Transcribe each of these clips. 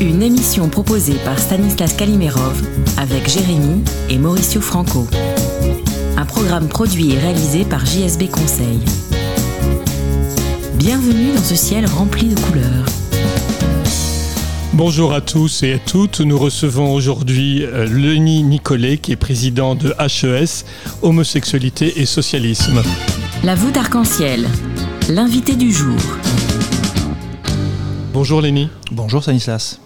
Une émission proposée par Stanislas Kalimerov avec Jérémy et Mauricio Franco. Un programme produit et réalisé par JSB Conseil. Bienvenue dans ce ciel rempli de couleurs. Bonjour à tous et à toutes. Nous recevons aujourd'hui euh, Lenny Nicolet, qui est président de HES, Homosexualité et Socialisme. La voûte arc-en-ciel, l'invité du jour. Bonjour Lenny. Bonjour Stanislas.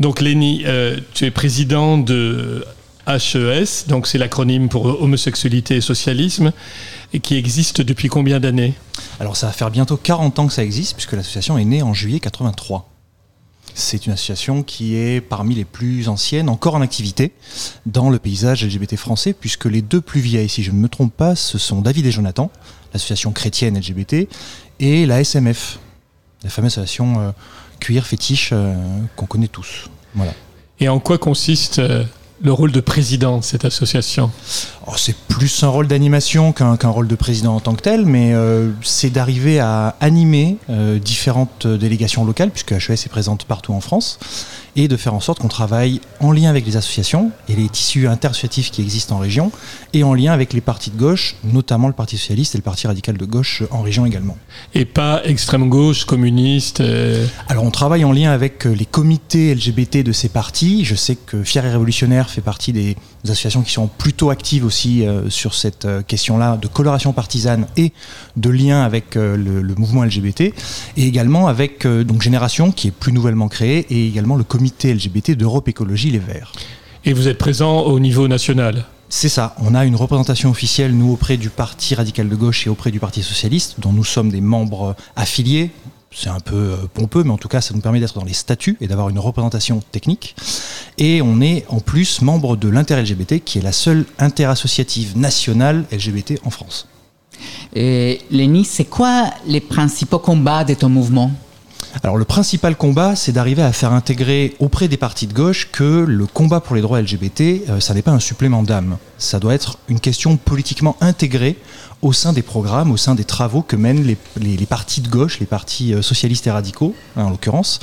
Donc Lenny, euh, tu es président de HES, donc c'est l'acronyme pour Homosexualité et Socialisme, et qui existe depuis combien d'années? Alors ça va faire bientôt 40 ans que ça existe puisque l'association est née en juillet 83. C'est une association qui est parmi les plus anciennes encore en activité dans le paysage LGBT français puisque les deux plus vieilles, si je ne me trompe pas, ce sont David et Jonathan, l'association chrétienne LGBT, et la SMF, la fameuse association euh, cuir fétiche euh, qu'on connaît tous. Voilà. Et en quoi consiste euh, le rôle de président de cette association? Oh, c'est plus un rôle d'animation qu'un qu'un rôle de président en tant que tel, mais euh, c'est d'arriver à animer différentes délégations locales, puisque HES est présente partout en France, et de faire en sorte qu'on travaille en lien avec les associations et les tissus interassociatifs qui existent en région, et en lien avec les partis de gauche, notamment le Parti socialiste et le Parti radical de gauche en région également. Et pas extrême gauche, communiste euh, Alors on travaille en lien avec euh, les comités LGBT de ces partis. Je sais que Fier et Révolutionnaire fait partie des associations qui sont plutôt actives aussi euh, sur cette euh, question-là de coloration partisane et de lien avec euh, le, le mouvement LGBT. Et également avec donc Génération qui est plus nouvellement créée et également le comité LGBT d'Europe Écologie Les Verts. et vous êtes présent au niveau national? C'est ça, on a une représentation officielle, nous, auprès du Parti radical de gauche et auprès du Parti socialiste, dont nous sommes des membres affiliés. C'est un peu euh, pompeux, mais en tout cas, ça nous permet d'être dans les statuts et d'avoir une représentation technique. Et on est en plus membre de l'inter-LGBT, qui est la seule interassociative nationale LGBT en France. Et Lenny, c'est quoi les principaux combats de ton mouvement? Alors le principal combat, c'est d'arriver à faire intégrer auprès des partis de gauche que le combat pour les droits LGBT, euh, ça n'est pas un supplément d'âme. Ça doit être une question politiquement intégrée au sein des programmes, au sein des travaux que mènent les, partis de gauche, les partis euh, socialistes et radicaux, hein, en l'occurrence.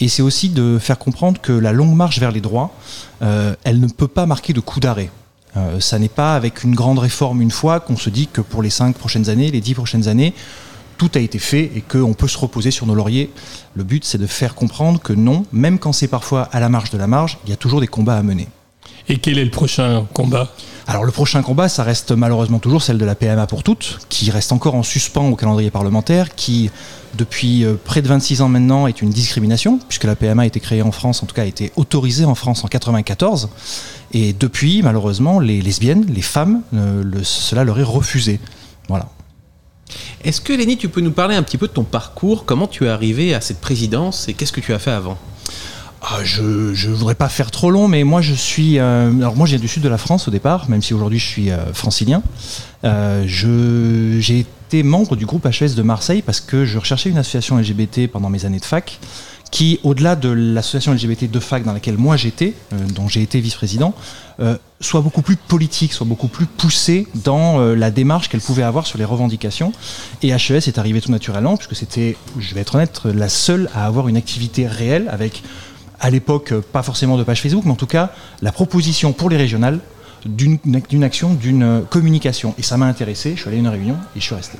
Et c'est aussi de faire comprendre que la longue marche vers les droits, euh, elle ne peut pas marquer de coup d'arrêt. Euh, ça n'est pas avec une grande réforme une fois qu'on se dit que pour les cinq prochaines années, les dix prochaines années, tout a été fait et qu'on peut se reposer sur nos lauriers. Le but, c'est de faire comprendre que non, même quand c'est parfois à la marge de la marge, il y a toujours des combats à mener. Et quel est le prochain combat? Alors le prochain combat, ça reste malheureusement toujours celle de la PMA pour toutes, qui reste encore en suspens au calendrier parlementaire, qui depuis euh, près de 26 ans maintenant est une discrimination, puisque la PMA a été créée en France, en tout cas a été autorisée en France en 94, et depuis malheureusement les lesbiennes, les femmes, euh, le- cela leur est refusé. Voilà. Est-ce que Lenny, tu peux nous parler un petit peu de ton parcours? Comment tu es arrivé à cette présidence et qu'est-ce que tu as fait avant? Ah, je ne voudrais pas faire trop long, mais moi je suis. euh, alors moi viens du sud de la France au départ, même si aujourd'hui je suis euh, francilien. Euh, J'ai été membre du groupe HES de Marseille parce que je recherchais une association LGBT pendant mes années de fac qui, au-delà de l'association LGBT de fac dans laquelle moi j'étais, euh, dont j'ai été vice-président, euh, soit beaucoup plus politique, soit beaucoup plus poussée dans euh, la démarche qu'elle pouvait avoir sur les revendications. Et HES est arrivé tout naturellement, puisque c'était, je vais être honnête, la seule à avoir une activité réelle avec à l'époque, pas forcément de page Facebook, mais en tout cas, la proposition pour les régionales d'une action, d'une communication. Et ça m'a intéressé, je suis allé à une réunion et je suis resté.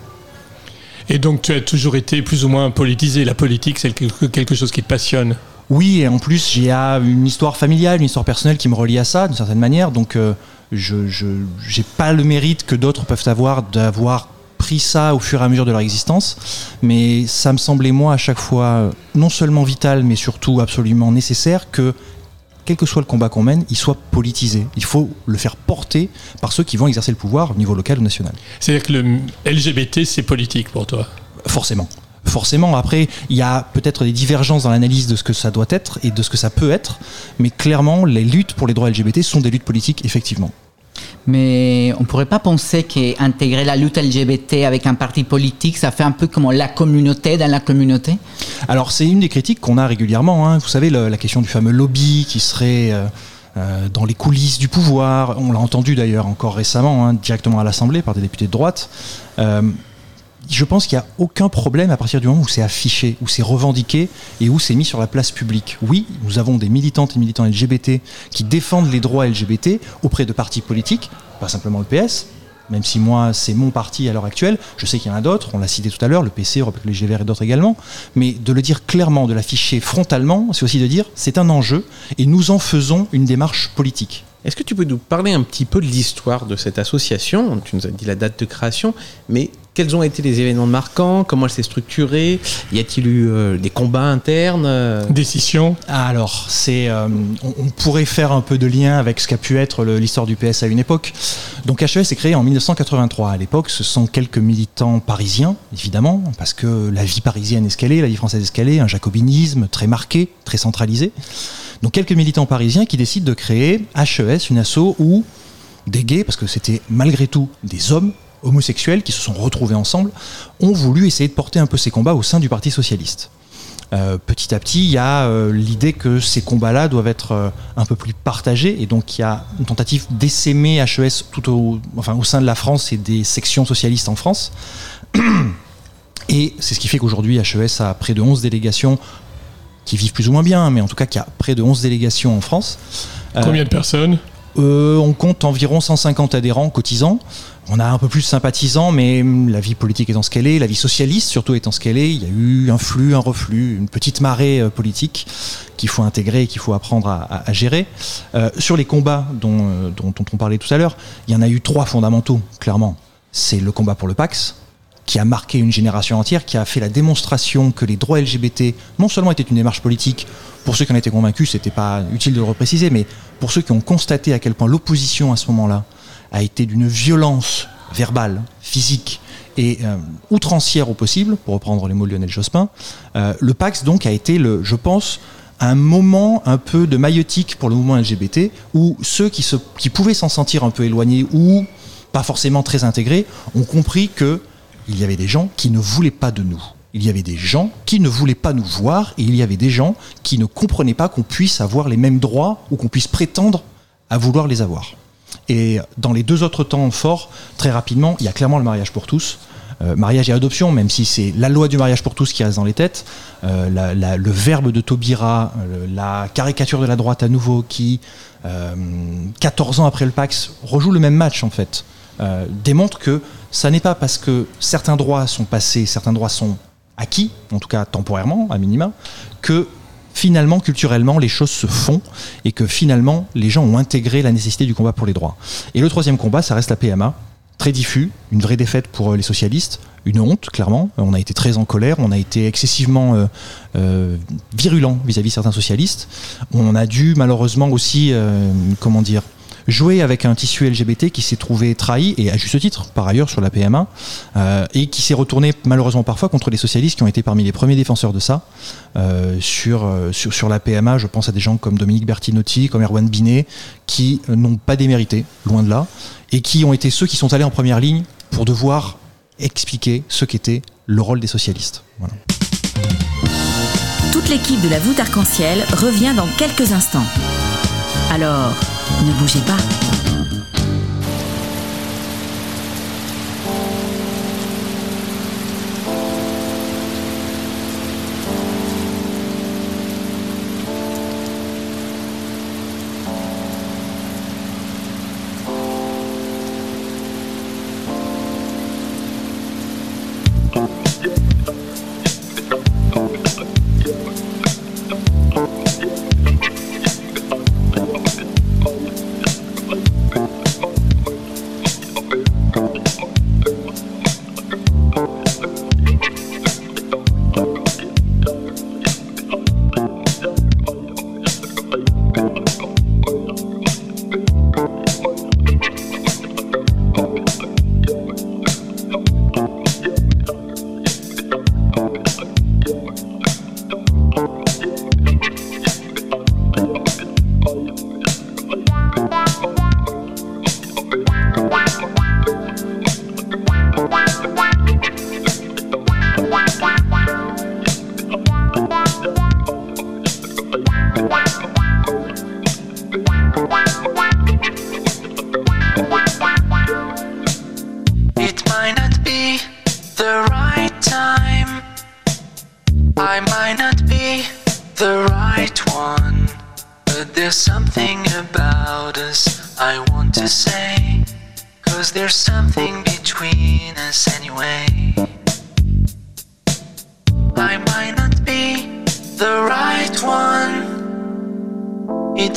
Et donc tu as toujours été plus ou moins politisé. La politique, c'est quelque chose qui te passionne. Oui, et en plus, j'ai ah, une histoire familiale, une histoire personnelle qui me relie à ça, d'une certaine manière. Donc, euh, je n'ai pas le mérite que d'autres peuvent avoir d'avoir pris ça au fur et à mesure de leur existence. Mais ça me semblait, moi, à chaque fois, non seulement vital, mais surtout absolument nécessaire que, quel que soit le combat qu'on mène, il soit politisé. Il faut le faire porter par ceux qui vont exercer le pouvoir au niveau local ou national. C'est-à-dire que le LGBT, c'est politique pour toi? Forcément. forcément. Après, il y a peut-être des divergences dans l'analyse de ce que ça doit être et de ce que ça peut être, mais clairement, les luttes pour les droits LGBT sont des luttes politiques, effectivement. Mais on pourrait pas penser qu'intégrer la lutte LGBT avec un parti politique, ça fait un peu comme la communauté dans la communauté? Alors c'est une des critiques qu'on a régulièrement. hein. Vous savez, la question du fameux lobby qui serait euh, euh, dans les coulisses du pouvoir. On l'a entendu d'ailleurs encore récemment, hein, directement à l'Assemblée par des députés de droite. Euh, je pense qu'il n'y a aucun problème à partir du moment où c'est affiché, où c'est revendiqué et où c'est mis sur la place publique. Oui, nous avons des militantes et militants LGBT qui défendent les droits LGBT auprès de partis politiques, pas simplement le PS, même si moi c'est mon parti à l'heure actuelle, je sais qu'il y en a d'autres, on l'a cité tout à l'heure, le PC, Europe Les et d'autres également, mais de le dire clairement, de l'afficher frontalement, c'est aussi de dire c'est un enjeu et nous en faisons une démarche politique. Est-ce que tu peux nous parler un petit peu de l'histoire de cette association? Tu nous as dit la date de création, mais quels ont été les événements marquants? Comment elle s'est structurée? Y a-t-il eu euh, des combats internes euh? Décision. Ah, Alors, c'est, euh, on, on pourrait faire un peu de lien avec ce qu'a pu être le- l'histoire du PS à une époque. Donc HES est créé en 1983. À l'époque, ce sont quelques militants parisiens, évidemment, parce que la vie parisienne est ce qu'elle est, la vie française est ce qu'elle est, un jacobinisme très marqué, très centralisé. Donc quelques militants parisiens qui décident de créer HES, une asso où des gays, parce que c'était malgré tout des hommes homosexuels qui se sont retrouvés ensemble, ont voulu essayer de porter un peu ces combats au sein du Parti socialiste. Euh, petit à petit, il y a euh, l'idée que ces combats-là doivent être euh, un peu plus partagés, et donc il y a une tentative d'essaimer HES tout au, enfin, au sein de la France et des sections socialistes en France. Et c'est ce qui fait qu'aujourd'hui, HES a près de 11 délégations qui vivent plus ou moins bien, mais en tout cas qui a près de 11 délégations en France. Combien de personnes? On compte environ 150 adhérents cotisants. On a un peu plus de sympathisants, mais la vie politique étant ce qu'elle est, la vie socialiste surtout étant ce qu'elle est, il y a eu un flux, un reflux, une petite marée euh, politique qu'il faut intégrer qu'il faut apprendre à, gérer. Euh, sur les combats dont, euh, dont on parlait tout à l'heure, il y en a eu trois fondamentaux, clairement. C'est le combat pour le Pax, qui a marqué une génération entière, qui a fait la démonstration que les droits LGBT non seulement étaient une démarche politique, pour ceux qui en étaient convaincus, c'était pas utile de le repréciser, mais pour ceux qui ont constaté à quel point l'opposition à ce moment-là a été d'une violence verbale, physique et euh, outrancière au possible, pour reprendre les mots de Lionel Jospin, euh, le Pax donc a été, le, je pense, un moment un peu de maïotique pour le mouvement LGBT, où ceux qui, se, qui pouvaient s'en sentir un peu éloignés ou pas forcément très intégrés ont compris que il y avait des gens qui ne voulaient pas de nous. Il y avait des gens qui ne voulaient pas nous voir et il y avait des gens qui ne comprenaient pas qu'on puisse avoir les mêmes droits ou qu'on puisse prétendre à vouloir les avoir. Et dans les deux autres temps forts, très rapidement, il y a clairement le mariage pour tous. Euh, mariage et adoption, même si c'est la loi du mariage pour tous qui reste dans les têtes, euh, le verbe de Taubira, euh, la caricature de la droite à nouveau qui, euh, 14 ans après le Pax, rejoue le même match en fait, démontre que ça n'est pas parce que certains droits sont passés, certains droits sont acquis, en tout cas temporairement, à minima, que finalement, culturellement, les choses se font et que finalement, les gens ont intégré la nécessité du combat pour les droits. Et le troisième combat, ça reste la PMA, très diffus, une vraie défaite pour euh, les socialistes, une honte, clairement. On a été très en colère, on a été excessivement euh, euh, virulent vis-à-vis certains socialistes. On a dû malheureusement aussi, comment dire, jouer avec un tissu LGBT qui s'est trouvé trahi, et à juste titre, par ailleurs, sur la PMA, euh, et qui s'est retourné malheureusement parfois contre les socialistes qui ont été parmi les premiers défenseurs de ça. Euh, sur, euh, sur, sur la PMA, je pense à des gens comme Dominique Bertinotti, comme Erwan Binet, qui n'ont pas démérité, loin de là, et qui ont été ceux qui sont allés en première ligne pour devoir expliquer ce qu'était le rôle des socialistes. Toute l'équipe de la voûte arc-en-ciel revient dans quelques instants. Alors, ne bougez pas.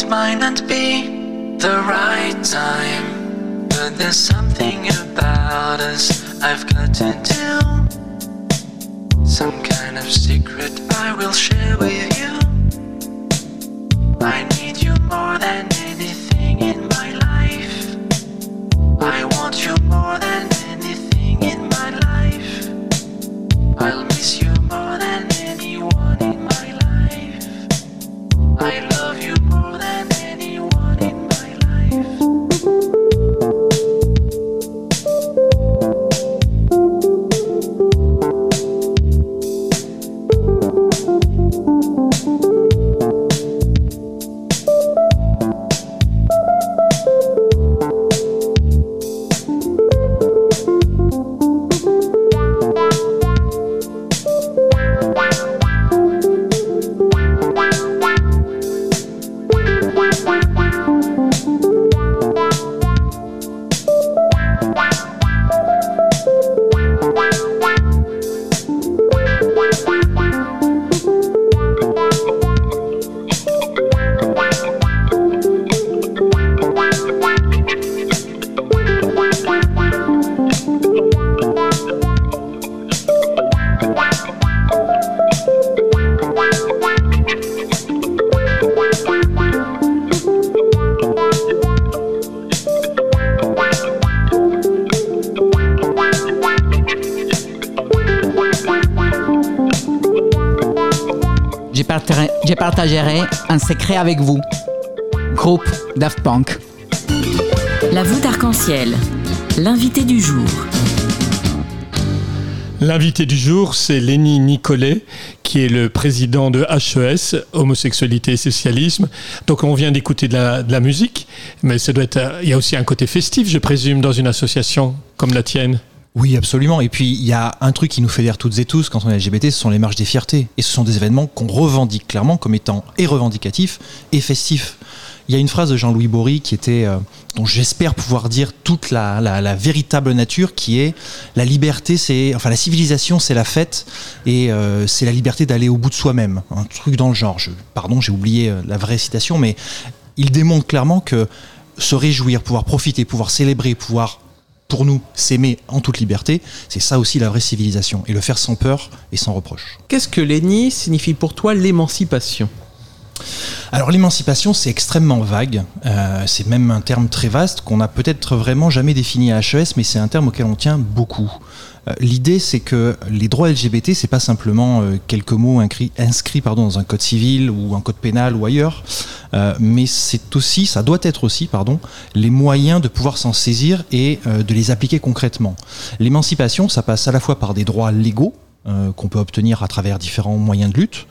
Might not be the right time. But there's something about us I've got to do. Some kind of secret I will share with you. I partagerai, je partagerai un secret avec vous. Groupe Daft Punk. La voûte arc-en-ciel. L'invité du jour. L'invité du jour, c'est Lenny Nicolet, qui est le président de HES, Homosexualité et Socialisme. Donc on vient d'écouter de la, de la musique, mais ça doit être, il y a aussi un côté festif, je présume, dans une association comme la tienne. Oui, absolument. Et puis, il y a un truc qui nous fédère toutes et tous quand on est LGBT, ce sont les marches des fiertés. Et ce sont des événements qu'on revendique clairement comme étant et revendicatifs et festifs. Il y a une phrase de Jean-Louis Bory qui était, euh, dont j'espère pouvoir dire toute la, véritable nature, qui est la liberté, c'est, enfin la civilisation, c'est la fête, et euh, c'est la liberté d'aller au bout de soi-même. Un truc dans le genre. Je, pardon, j'ai oublié euh, la vraie citation, mais il démontre clairement que se réjouir, pouvoir profiter, pouvoir célébrer, pouvoir pour nous, s'aimer en toute liberté, c'est ça aussi la vraie civilisation. Et le faire sans peur et sans reproche. Qu'est-ce que Lenny signifie pour toi l'émancipation? Alors l'émancipation, c'est extrêmement vague. Euh, c'est même un terme très vaste qu'on n'a peut-être vraiment jamais défini à HES, mais c'est un terme auquel on tient beaucoup. Euh, L'idée, c'est que les droits LGBT, c'est pas simplement euh, quelques mots inscrits, pardon, dans un code civil ou un code pénal ou ailleurs, euh, mais c'est aussi, ça doit être aussi, pardon, les moyens de pouvoir s'en saisir et de les appliquer concrètement. L'émancipation, ça passe à la fois par des droits légaux, euh, qu'on peut obtenir à travers différents moyens de lutte,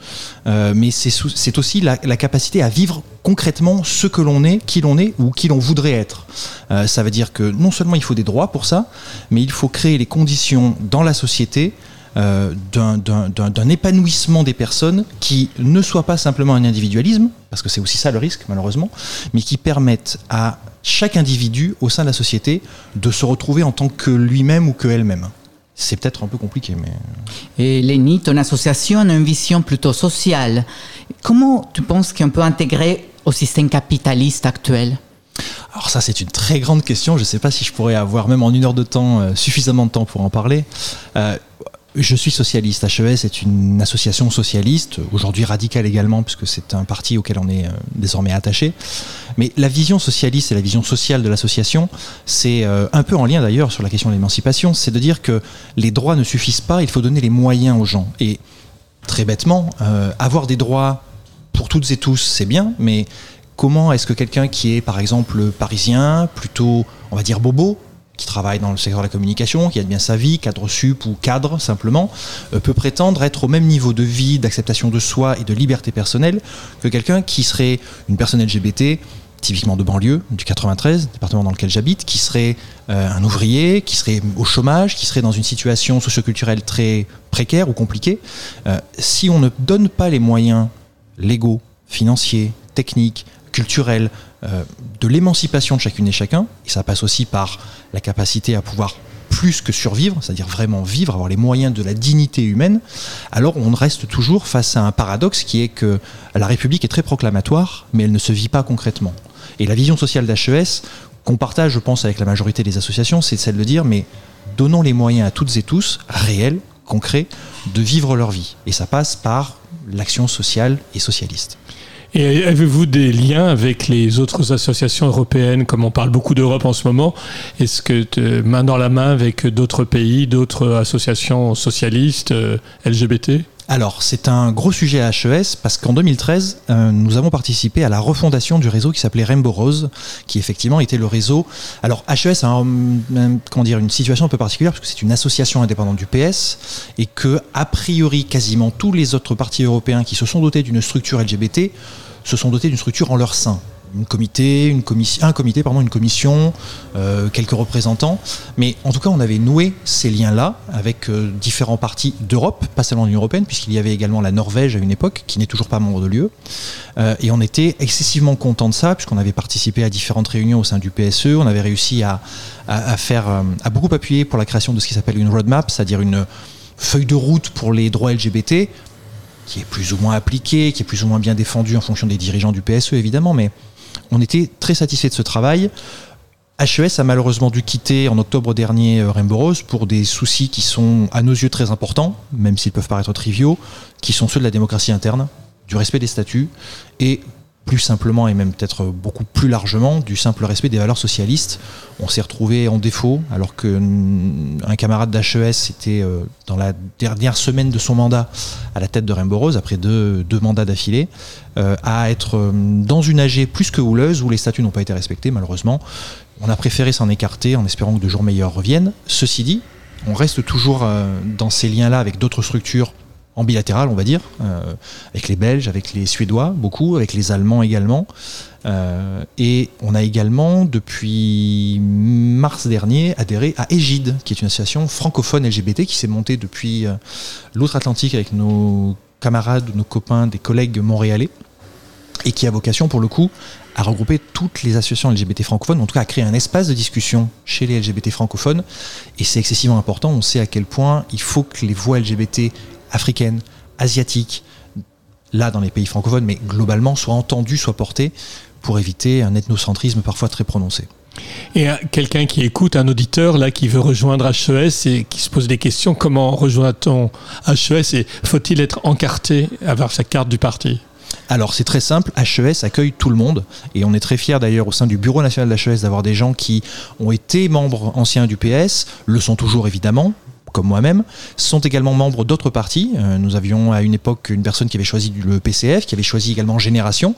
euh, mais c'est aussi la, capacité à vivre concrètement ce que l'on est, qui l'on est ou qui l'on voudrait être. Euh, ça veut dire que non seulement il faut des droits pour ça, mais il faut créer les conditions dans la société d'un- épanouissement des personnes qui ne soit pas simplement un individualisme, parce que c'est aussi ça le risque malheureusement, mais qui permettent à chaque individu au sein de la société de se retrouver en tant que lui-même ou que elle-même. C'est peut-être un peu compliqué, mais... Et Lenny, ton association a une vision plutôt sociale. Comment tu penses qu'on peut intégrer au système capitaliste actuel? Alors ça, c'est une très grande question. Je ne sais pas si je pourrais avoir, même en une heure de temps, euh, suffisamment de temps pour en parler. Euh, je suis socialiste. HES est une association socialiste, aujourd'hui radicale également, puisque c'est un parti auquel on est euh, désormais attaché. Mais la vision socialiste et la vision sociale de l'association, c'est euh, un peu en lien d'ailleurs sur la question de l'émancipation, c'est de dire que les droits ne suffisent pas, il faut donner les moyens aux gens. Et très bêtement, euh, avoir des droits pour toutes et tous, c'est bien, mais comment est-ce que quelqu'un qui est par exemple parisien, plutôt on va dire bobo, qui travaille dans le secteur de la communication, qui a bien sa vie, cadre sup ou cadre simplement, euh, peut prétendre être au même niveau de vie, d'acceptation de soi et de liberté personnelle que quelqu'un qui serait une personne LGBT, typiquement de banlieue, du 93, département dans lequel j'habite, qui serait euh, un ouvrier, qui serait au chômage, qui serait dans une situation socioculturelle très précaire ou compliquée. Euh, si on ne donne pas les moyens légaux, financiers, techniques, culturels, de l'émancipation de chacune et chacun. Et ça passe aussi par la capacité à pouvoir plus que survivre, c'est-à-dire vraiment vivre, avoir les moyens de la dignité humaine, alors on reste toujours face à un paradoxe qui est que la République est très proclamatoire, mais elle ne se vit pas concrètement. Et la vision sociale d'HES, qu'on partage, je pense, avec la majorité des associations, c'est celle de dire, mais donnons les moyens à toutes et tous, réels, concrets, de vivre leur vie. Et ça passe par l'action sociale et socialiste. Et avez-vous des liens avec les autres associations européennes, comme on parle beaucoup d'Europe en ce moment? Est-ce que te- main dans la main avec d'autres pays, d'autres associations socialistes, euh, LGBT Alors, c'est un gros sujet à HES parce qu'en 2013, euh, nous avons participé à la refondation du réseau qui s'appelait Rainbow Rose, qui effectivement était le réseau. Alors, HES a un- comment dire, une situation un peu particulière parce que c'est une association indépendante du PS et que, a priori, quasiment tous les autres partis européens qui se sont dotés d'une structure LGBT se sont dotés d'une structure en leur sein. Une comité, une commission, un comité, pardon, une commission, euh, quelques représentants. Mais en tout cas, on avait noué ces liens-là avec euh, différents partis d'Europe, pas seulement de l'Union européenne, puisqu'il y avait également la Norvège à une époque, qui n'est toujours pas membre de l'UE. Euh, et on était excessivement content de ça, puisqu'on avait participé à différentes réunions au sein du PSE. On avait réussi à, faire, à beaucoup appuyer pour la création de ce qui s'appelle une roadmap, c'est-à-dire une feuille de route pour les droits LGBT, qui est plus ou moins appliquée, qui est plus ou moins bien défendue en fonction des dirigeants du PSE, évidemment, mais on était très satisfait de ce travail. HES a malheureusement dû quitter en octobre dernier euh, Rainbow pour des soucis qui sont à nos yeux très importants, même s'ils peuvent paraître triviaux, qui sont ceux de la démocratie interne, du respect des statuts et plus simplement et même peut-être beaucoup plus largement du simple respect des valeurs socialistes. On s'est retrouvé en défaut alors que mm, un camarade d'HES était euh, dans la dernière semaine de son mandat à la tête de Rainbow Rose après deux, mandats d'affilée euh, à être euh, dans une AG plus que houleuse où les statuts n'ont pas été respectés malheureusement. On a préféré s'en écarter en espérant que de jours meilleurs reviennent. Ceci dit, on reste toujours dans ces liens-là avec d'autres structures en bilatéral, on va dire, euh, avec les Belges, avec les Suédois, beaucoup, avec les Allemands également. Euh, et on a également, depuis mars dernier, adhéré à Égide, qui est une association francophone LGBT qui s'est montée depuis euh, l'outre-Atlantique avec nos camarades, nos copains, des collègues montréalais, et qui a vocation, pour le coup, à regrouper toutes les associations LGBT francophones, en tout cas à créer un espace de discussion chez les LGBT francophones. Et c'est excessivement important. On sait à quel point il faut que les voix LGBT africaines, asiatiques, là dans les pays francophones, mais globalement, soient entendues, soient portées pour éviter un ethnocentrisme parfois très prononcé. Et quelqu'un qui écoute, un auditeur là qui veut rejoindre HES et qui se pose des questions, comment rejoint-on HES et faut-il être encarté, avoir sa carte du parti? Alors c'est très simple, HES accueille tout le monde. Et on est très fiers d'ailleurs au sein du bureau national d'HES d'avoir des gens qui ont été membres anciens du PS, le sont toujours évidemment comme moi-même, sont également membres d'autres partis. Euh, nous avions à une époque une personne qui avait choisi le PCF, qui avait choisi également Génération,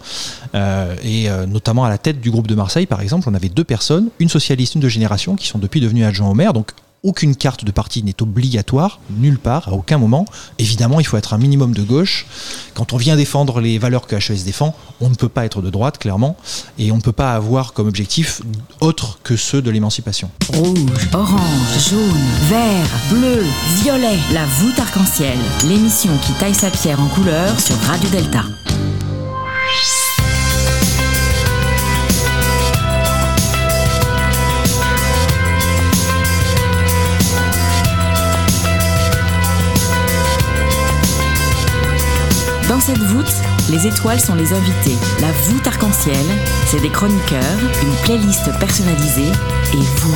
euh, et euh, notamment à la tête du groupe de Marseille, par exemple, on avait deux personnes, une socialiste, une de Génération, qui sont depuis devenues adjoints au maire. Donc aucune carte de parti n'est obligatoire, nulle part, à aucun moment. Évidemment, il faut être un minimum de gauche. Quand on vient défendre les valeurs que HES défend, on ne peut pas être de droite, clairement, et on ne peut pas avoir comme objectif autre que ceux de l'émancipation. Rouge, orange, jaune, vert, bleu, violet. La voûte arc-en-ciel. L'émission qui taille sa pierre en couleur sur Radio Delta. Dans cette voûte, les étoiles sont les invités. La voûte arc-en-ciel, c'est des chroniqueurs, une playlist personnalisée et vous.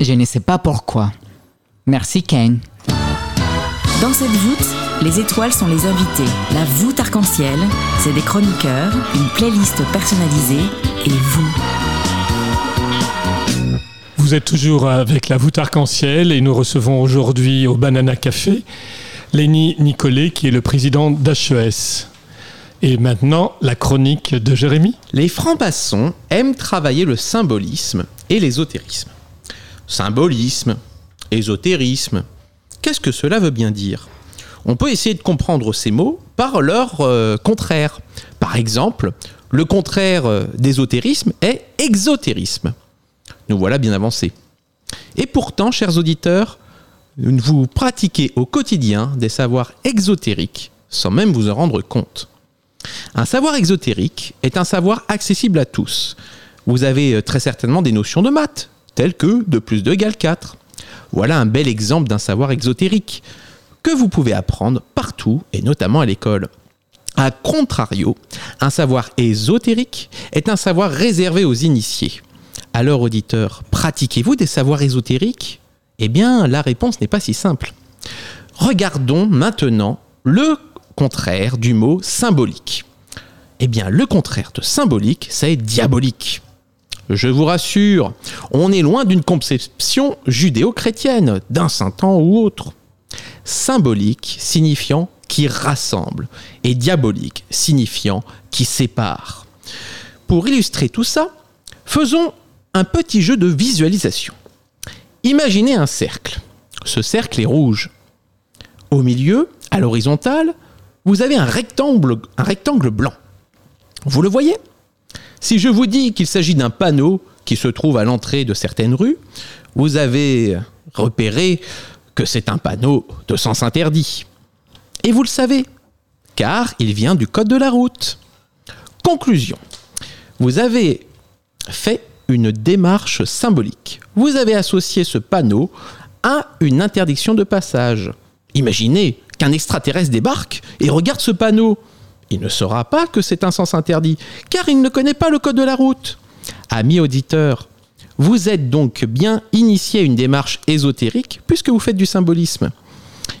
Je ne sais pas pourquoi. Merci Ken. Dans cette voûte, les étoiles sont les invités. La voûte arc-en-ciel, c'est des chroniqueurs, une playlist personnalisée et vous. Vous êtes toujours avec la voûte arc-en-ciel et nous recevons aujourd'hui au Banana Café Lenny Nicolet qui est le président d'HES. Et maintenant, la chronique de Jérémy. Les francs-maçons aiment travailler le symbolisme et l'ésotérisme. Symbolisme, ésotérisme, qu'est-ce que cela veut bien dire? On peut essayer de comprendre ces mots par leur euh, contraire. Par exemple, le contraire euh, d'ésotérisme est exotérisme. Nous voilà bien avancés. Et pourtant, chers auditeurs, vous pratiquez au quotidien des savoirs exotériques sans même vous en rendre compte. Un savoir exotérique est un savoir accessible à tous. Vous avez euh, très certainement des notions de maths, telles que 2 plus 2 égale 4. Voilà un bel exemple d'un savoir exotérique que vous pouvez apprendre partout et notamment à l'école. A contrario, un savoir ésotérique est un savoir réservé aux initiés. Alors auditeurs, pratiquez-vous des savoirs ésotériques? Eh bien, la réponse n'est pas si simple. Regardons maintenant le contraire du mot symbolique. Eh bien, le contraire de symbolique, c'est diabolique. Je vous rassure, on est loin d'une conception judéo-chrétienne, d'un saint temps ou autre. Symbolique signifiant qui rassemble et diabolique signifiant qui sépare. Pour illustrer tout ça, faisons un petit jeu de visualisation. Imaginez un cercle. Ce cercle est rouge. Au milieu, à l'horizontale, vous avez un rectangle, un rectangle blanc. Vous le voyez? Si je vous dis qu'il s'agit d'un panneau qui se trouve à l'entrée de certaines rues, vous avez repéré que c'est un panneau de sens interdit. Et vous le savez, car il vient du code de la route. Conclusion. Vous avez fait une démarche symbolique. Vous avez associé ce panneau à une interdiction de passage. Imaginez qu'un extraterrestre débarque et regarde ce panneau. Il ne saura pas que c'est un sens interdit, car il ne connaît pas le code de la route. Amis auditeurs, vous êtes donc bien initié à une démarche ésotérique puisque vous faites du symbolisme.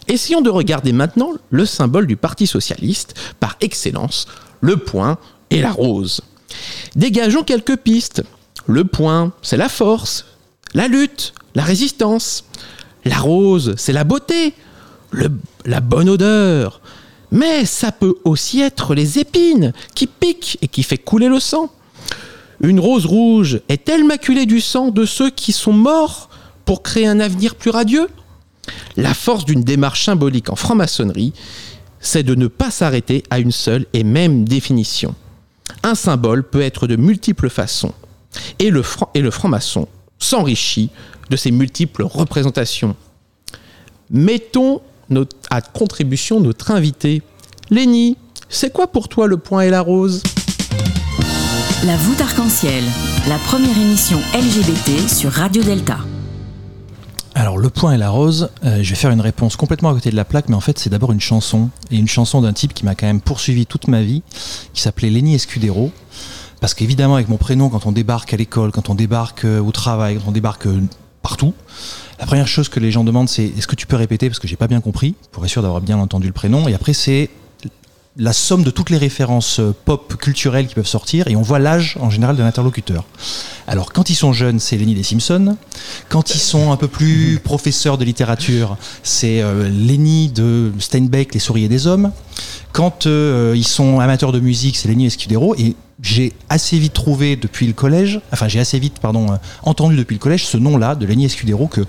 Essayons de regarder maintenant le symbole du Parti socialiste, par excellence, le point et la rose. Dégageons quelques pistes. Le point, c'est la force, la lutte, la résistance. La rose, c'est la beauté, la bonne odeur. Mais ça peut aussi être les épines qui piquent et qui fait couler le sang. Une rose rouge est-elle maculée du sang de ceux qui sont morts pour créer un avenir plus radieux La force d'une démarche symbolique en franc-maçonnerie, c'est de ne pas s'arrêter à une seule et même définition. Un symbole peut être de multiples façons, et le, franc- et le franc-maçon s'enrichit de ces multiples représentations. Mettons notre, à contribution notre invité. Lénie, c'est quoi pour toi le point et la rose? La voûte arc-en-ciel, la première émission LGBT sur Radio Delta. Alors, Le Point et la Rose, euh, je vais faire une réponse complètement à côté de la plaque, mais en fait, c'est d'abord une chanson. Et une chanson d'un type qui m'a quand même poursuivi toute ma vie, qui s'appelait Lenny Escudero. Parce qu'évidemment, avec mon prénom, quand on débarque à l'école, quand on débarque euh, au travail, quand on débarque euh, partout, la première chose que les gens demandent, c'est est-ce que tu peux répéter Parce que j'ai pas bien compris, pour être sûr d'avoir bien entendu le prénom. Et après, c'est la somme de toutes les références euh, pop culturelles qui peuvent sortir et on voit l'âge en général de l'interlocuteur. Alors quand ils sont jeunes, c'est Lenny des Simpsons. Quand ils sont un peu plus professeurs de littérature, c'est euh, Lenny de Steinbeck, Les Souris et des Hommes. Quand euh, ils sont amateurs de musique, c'est Lenny Escudero. J'ai assez vite trouvé depuis le collège, enfin j'ai assez vite, pardon, euh, entendu depuis le collège ce nom-là de Lenny Escudero que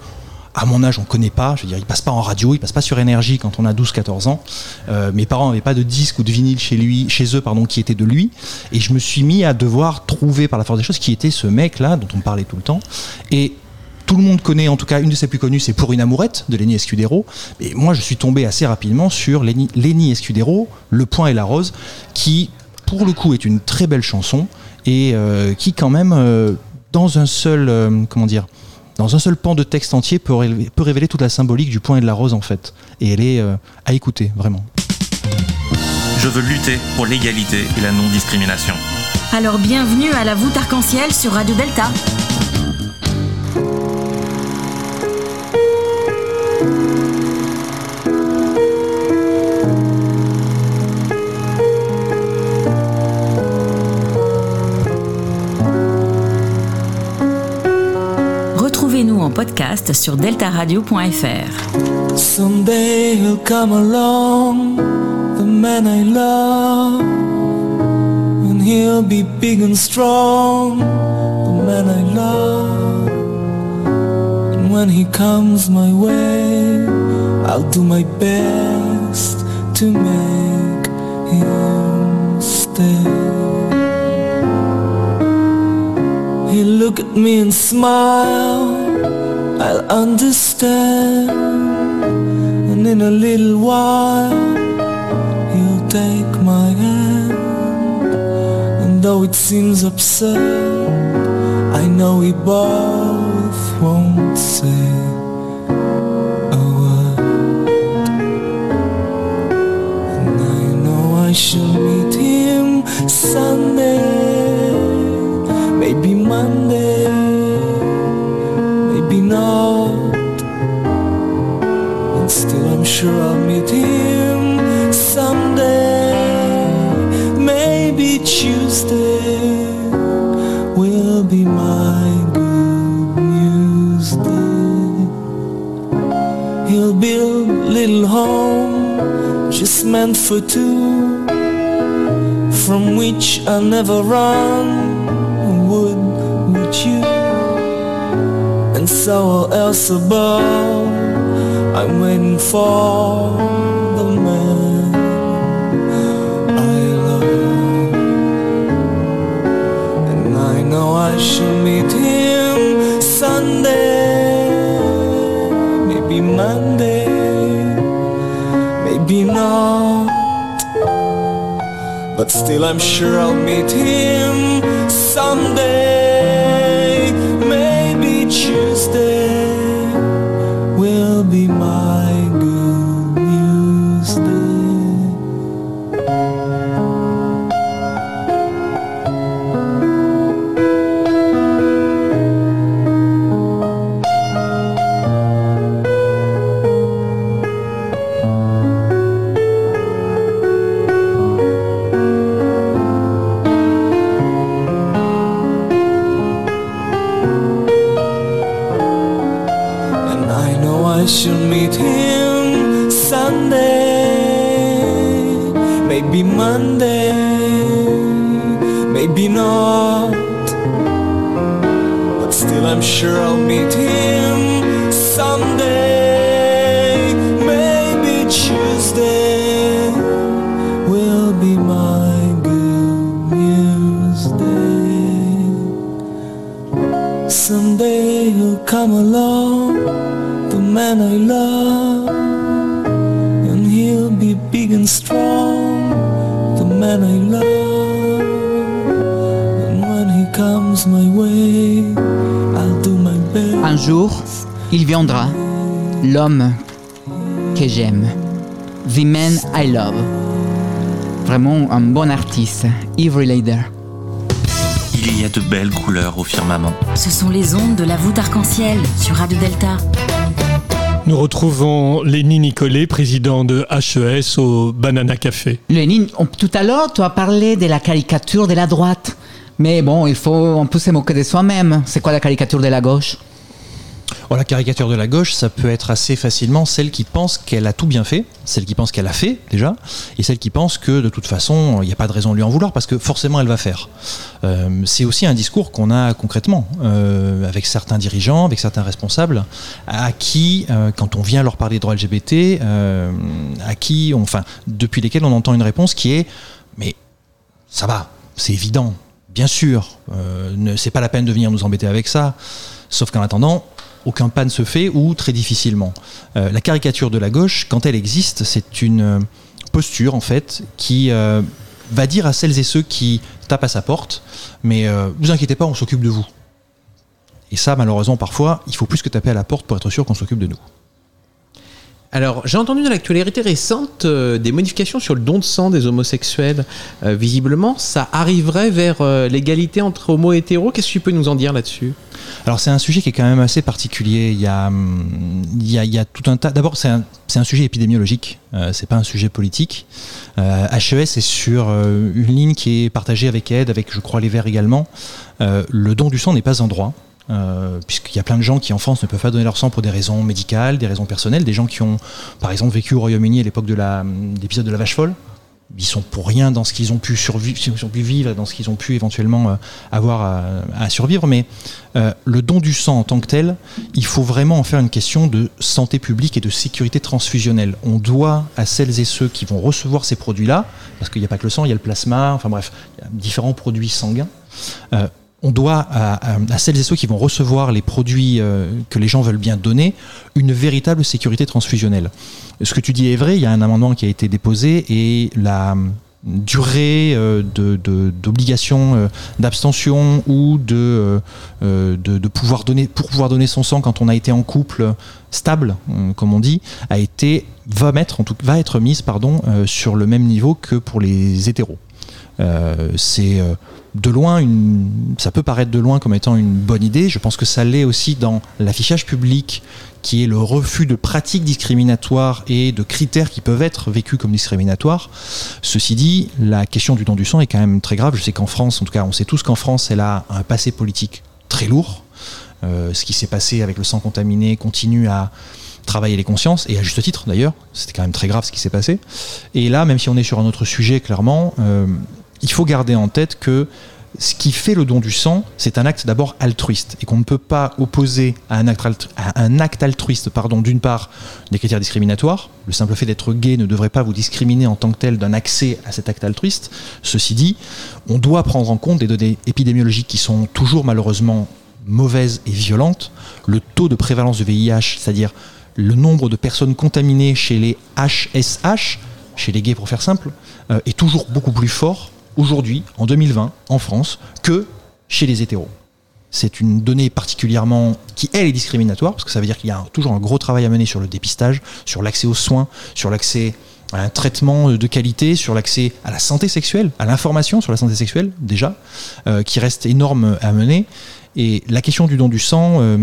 à mon âge, on connaît pas. Je veux dire, il passe pas en radio, il passe pas sur énergie quand on a 12-14 ans. Euh, mes parents n'avaient pas de disque ou de vinyle chez lui, chez eux, pardon, qui était de lui. Et je me suis mis à devoir trouver par la force des choses qui était ce mec-là dont on parlait tout le temps. Et tout le monde connaît, en tout cas, une de ses plus connues, c'est Pour une amourette de Lenny Escudero. Et moi, je suis tombé assez rapidement sur Lenny, Lenny Escudero, Le Point et la Rose, qui, pour le coup, est une très belle chanson et euh, qui, quand même, euh, dans un seul, euh, comment dire, dans un seul pan de texte entier, peut révéler, peut révéler toute la symbolique du point et de la rose, en fait. Et elle est euh, à écouter, vraiment. Je veux lutter pour l'égalité et la non-discrimination. Alors bienvenue à la voûte arc-en-ciel sur Radio Delta. Podcast sur deltaradio.fr. Someday he'll come along, the man I love, and he'll be big and strong, the man I love. And when he comes my way, I'll do my best to make him stay. He'll look at me and smile, I'll understand. And in a little while, he'll take my hand. And though it seems absurd, I know we both won't say a word. And I know I shall meet him Sunday, maybe Monday, maybe not. And still I'm sure I'll meet him someday. Maybe Tuesday will be my good news day. He'll build a little home just meant for two, from which I'll never run. And so else above, I'm waiting for the man I love. And I know I shall meet him Sunday, maybe Monday, maybe not. But still, I'm sure I'll meet him someday. I love. Vraiment un bon artiste, Ivry Lader. Il y a de belles couleurs au firmament. Ce sont les ondes de la voûte arc-en-ciel sur Radio Delta. Nous retrouvons Lénie Nicolet, président de HES au Banana Café. Lénine, on- tout à l'heure, tu as parlé de la caricature de la droite. Mais bon, il faut, on peut se moquer de soi-même. C'est quoi la caricature de la gauche? La caricature de la gauche, ça peut être assez facilement celle qui pense qu'elle a tout bien fait, celle qui pense qu'elle a fait déjà, et celle qui pense que de toute façon, il n'y a pas de raison de lui en vouloir parce que forcément elle va faire. Euh, c'est aussi un discours qu'on a concrètement euh, avec certains dirigeants, avec certains responsables, à qui, euh, quand on vient leur parler de droits LGBT, à qui, enfin, depuis lesquels on entend une réponse qui est mais ça va, c'est évident, bien sûr, c'est pas la peine de venir nous embêter avec ça. Sauf qu'en attendant, aucun pas ne se fait ou très difficilement. Euh, la caricature de la gauche, quand elle existe, c'est une euh, posture en fait qui euh, va dire à celles et ceux qui tapent à sa porte, mais euh, vous inquiétez pas, on s'occupe de vous. Et ça, malheureusement, parfois, il faut plus que taper à la porte pour être sûr qu'on s'occupe de nous. Alors, j'ai entendu dans l'actualité récente euh, des modifications sur le don de sang des homosexuels. Euh, visiblement, ça arriverait vers euh, l'égalité entre homo et hétéro. Qu'est-ce que tu peux nous en dire là-dessus? Alors c'est un sujet qui est quand même assez particulier. Il y a, hum, tout un tas. D'abord, c'est un, sujet épidémiologique. C'est pas un sujet politique. HES est sur une ligne qui est partagée avec Aide, avec je crois les Verts également. Le don du sang n'est pas un droit. Euh, puisqu'il y a plein de gens qui en France ne peuvent pas donner leur sang pour des raisons médicales, des raisons personnelles, des gens qui ont par exemple vécu au Royaume-Uni à l'époque de l'épisode de la vache folle, ils sont pour rien dans ce qu'ils ont pu survivre, vivre, dans ce qu'ils ont pu éventuellement euh, avoir à, à survivre. Mais euh, le don du sang en tant que tel, il faut vraiment en faire une question de santé publique et de sécurité transfusionnelle. On doit à celles et ceux qui vont recevoir ces produits-là, parce qu'il n'y a pas que le sang, il y a le plasma, enfin bref, différents produits sanguins. euh, on doit à, celles et ceux qui vont recevoir les produits euh, que les gens veulent bien donner une véritable sécurité transfusionnelle. Ce que tu dis est vrai, il y a un amendement qui a été déposé et la hum, durée euh, d'obligation euh, d'abstention ou de, pouvoir donner, pour pouvoir donner son sang quand on a été en couple stable, comme on dit, a été, va, mettre, va être mise pardon, sur le même niveau que pour les hétéros. C'est de loin ça peut paraître de loin comme étant une bonne idée. Je pense que ça l'est aussi dans l'affichage public, qui est le refus de pratiques discriminatoires et de critères qui peuvent être vécus comme discriminatoires. Ceci dit, la question du don du sang est quand même très grave. Je sais qu'en France, en tout cas, on sait tous qu'en France, elle a un passé politique très lourd. Euh, ce qui s'est passé avec le sang contaminé continue à travailler les consciences, et à juste titre d'ailleurs, c'était quand même très grave ce qui s'est passé. Et là, même si on est sur un autre sujet, clairement, euh, il faut garder en tête que ce qui fait le don du sang, c'est un acte d'abord altruiste, et qu'on ne peut pas opposer à un acte, altruiste, pardon, d'une part, des critères discriminatoires. Le simple fait d'être gay ne devrait pas vous discriminer en tant que tel d'un accès à cet acte altruiste. Ceci dit, on doit prendre en compte des données épidémiologiques qui sont toujours malheureusement mauvaises et violentes. Le taux de prévalence de VIH, c'est-à-dire le nombre de personnes contaminées chez les HSH, chez les gays pour faire simple, euh, est toujours beaucoup plus fort aujourd'hui, en 2020, en France, que chez les hétéros. C'est une donnée particulièrement qui, elle, est discriminatoire, parce que ça veut dire qu'il y a toujours un gros travail à mener sur le dépistage, sur l'accès aux soins, sur l'accès à un traitement de qualité, sur l'accès à la santé sexuelle, à l'information sur la santé sexuelle, déjà, euh, qui reste énorme à mener. Et la question du don du sang, euh,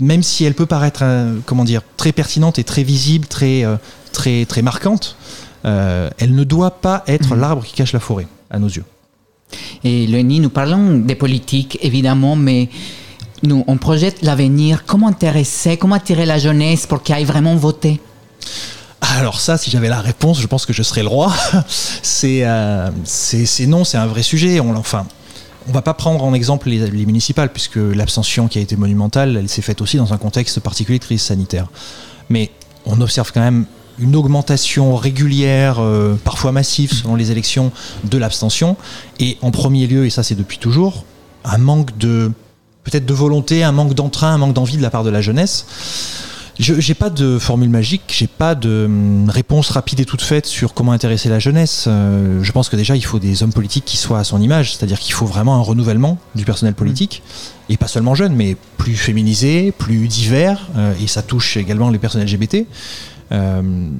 même si elle peut paraître, euh, comment dire, très pertinente et très visible, très, très, très marquante, elle ne doit pas être l'arbre qui cache la forêt, à nos yeux. Et Léonie, nous parlons des politiques, évidemment, mais nous, on projette l'avenir. Comment intéresser, comment attirer la jeunesse pour qu'elle aille vraiment voter? Alors ça, si j'avais la réponse, je pense que je serais le roi. c'est euh, c'est c'est non, c'est un vrai sujet. On, enfin, on va pas prendre en exemple les, les municipales, puisque l'abstention qui a été monumentale, elle s'est faite aussi dans un contexte particulier de crise sanitaire. Mais on observe quand même une augmentation régulière, euh, parfois massive selon les élections, de l'abstention. Et en premier lieu, et ça c'est depuis toujours, un manque de peut-être de volonté, un manque d'entrain, un manque d'envie de la part de la jeunesse. Je j'ai pas de formule magique, j'ai pas de hum, réponse rapide et toute faite sur comment intéresser la jeunesse. Euh, je pense que déjà il faut des hommes politiques qui soient à son image, c'est-à-dire qu'il faut vraiment un renouvellement du personnel politique et pas seulement jeune, mais plus féminisé, plus divers euh, et ça touche également les personnes LGBT. Euh,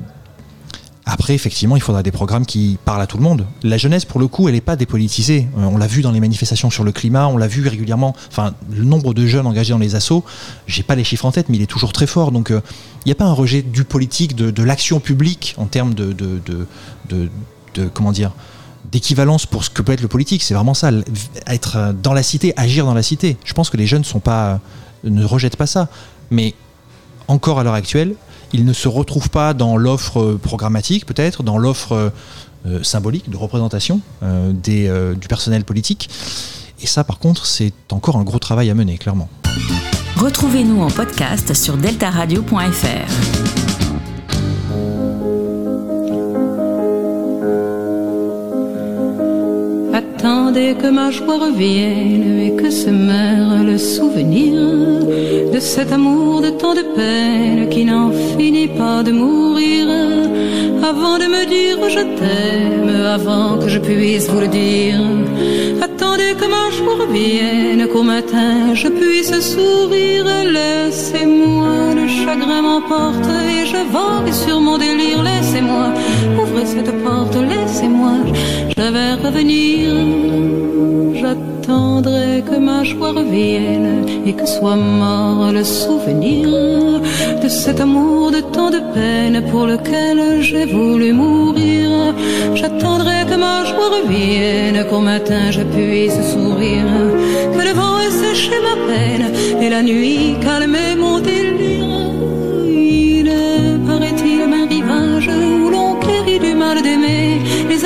après, effectivement, il faudra des programmes qui parlent à tout le monde. La jeunesse, pour le coup, elle n'est pas dépolitisée. Euh, on l'a vu dans les manifestations sur le climat, on l'a vu régulièrement. Enfin, le nombre de jeunes engagés dans les assauts, j'ai pas les chiffres en tête, mais il est toujours très fort. Donc, euh, il n'y a pas un rejet du politique, de, l'action publique en termes de, comment dire, d'équivalence pour ce que peut être le politique. C'est vraiment ça, être euh, dans la cité, agir dans la cité. Je pense que les jeunes ne rejettent pas ça. Mais encore à l'heure actuelle, ils ne se retrouvent pas dans l'offre euh, programmatique, peut-être, dans l'offre euh, euh, symbolique de représentation du personnel politique. Et ça, par contre, c'est encore un gros travail à mener, clairement. Retrouvez-nous en podcast sur deltaradio.fr. Attendez que ma joie revienne et que se meure le souvenir de cet amour de tant de peine qui n'en finit pas de mourir. Avant de me dire je t'aime, avant que je puisse vous le dire. Attendez que ma joie revienne, qu'au matin je puisse sourire. Laissez-moi le chagrin m'emporte et je vogue sur mon délire. Laissez-moi ouvrir cette porte, laissez-moi, je vais revenir. J'attendrai que ma joie revienne et que soit mort le souvenir de cet amour de tant de peine pour lequel j'ai voulu mourir. J'attendrai que ma joie revienne, qu'au matin je puisse sourire, que le vent ait séché ma peine et la nuit calmer mon délire.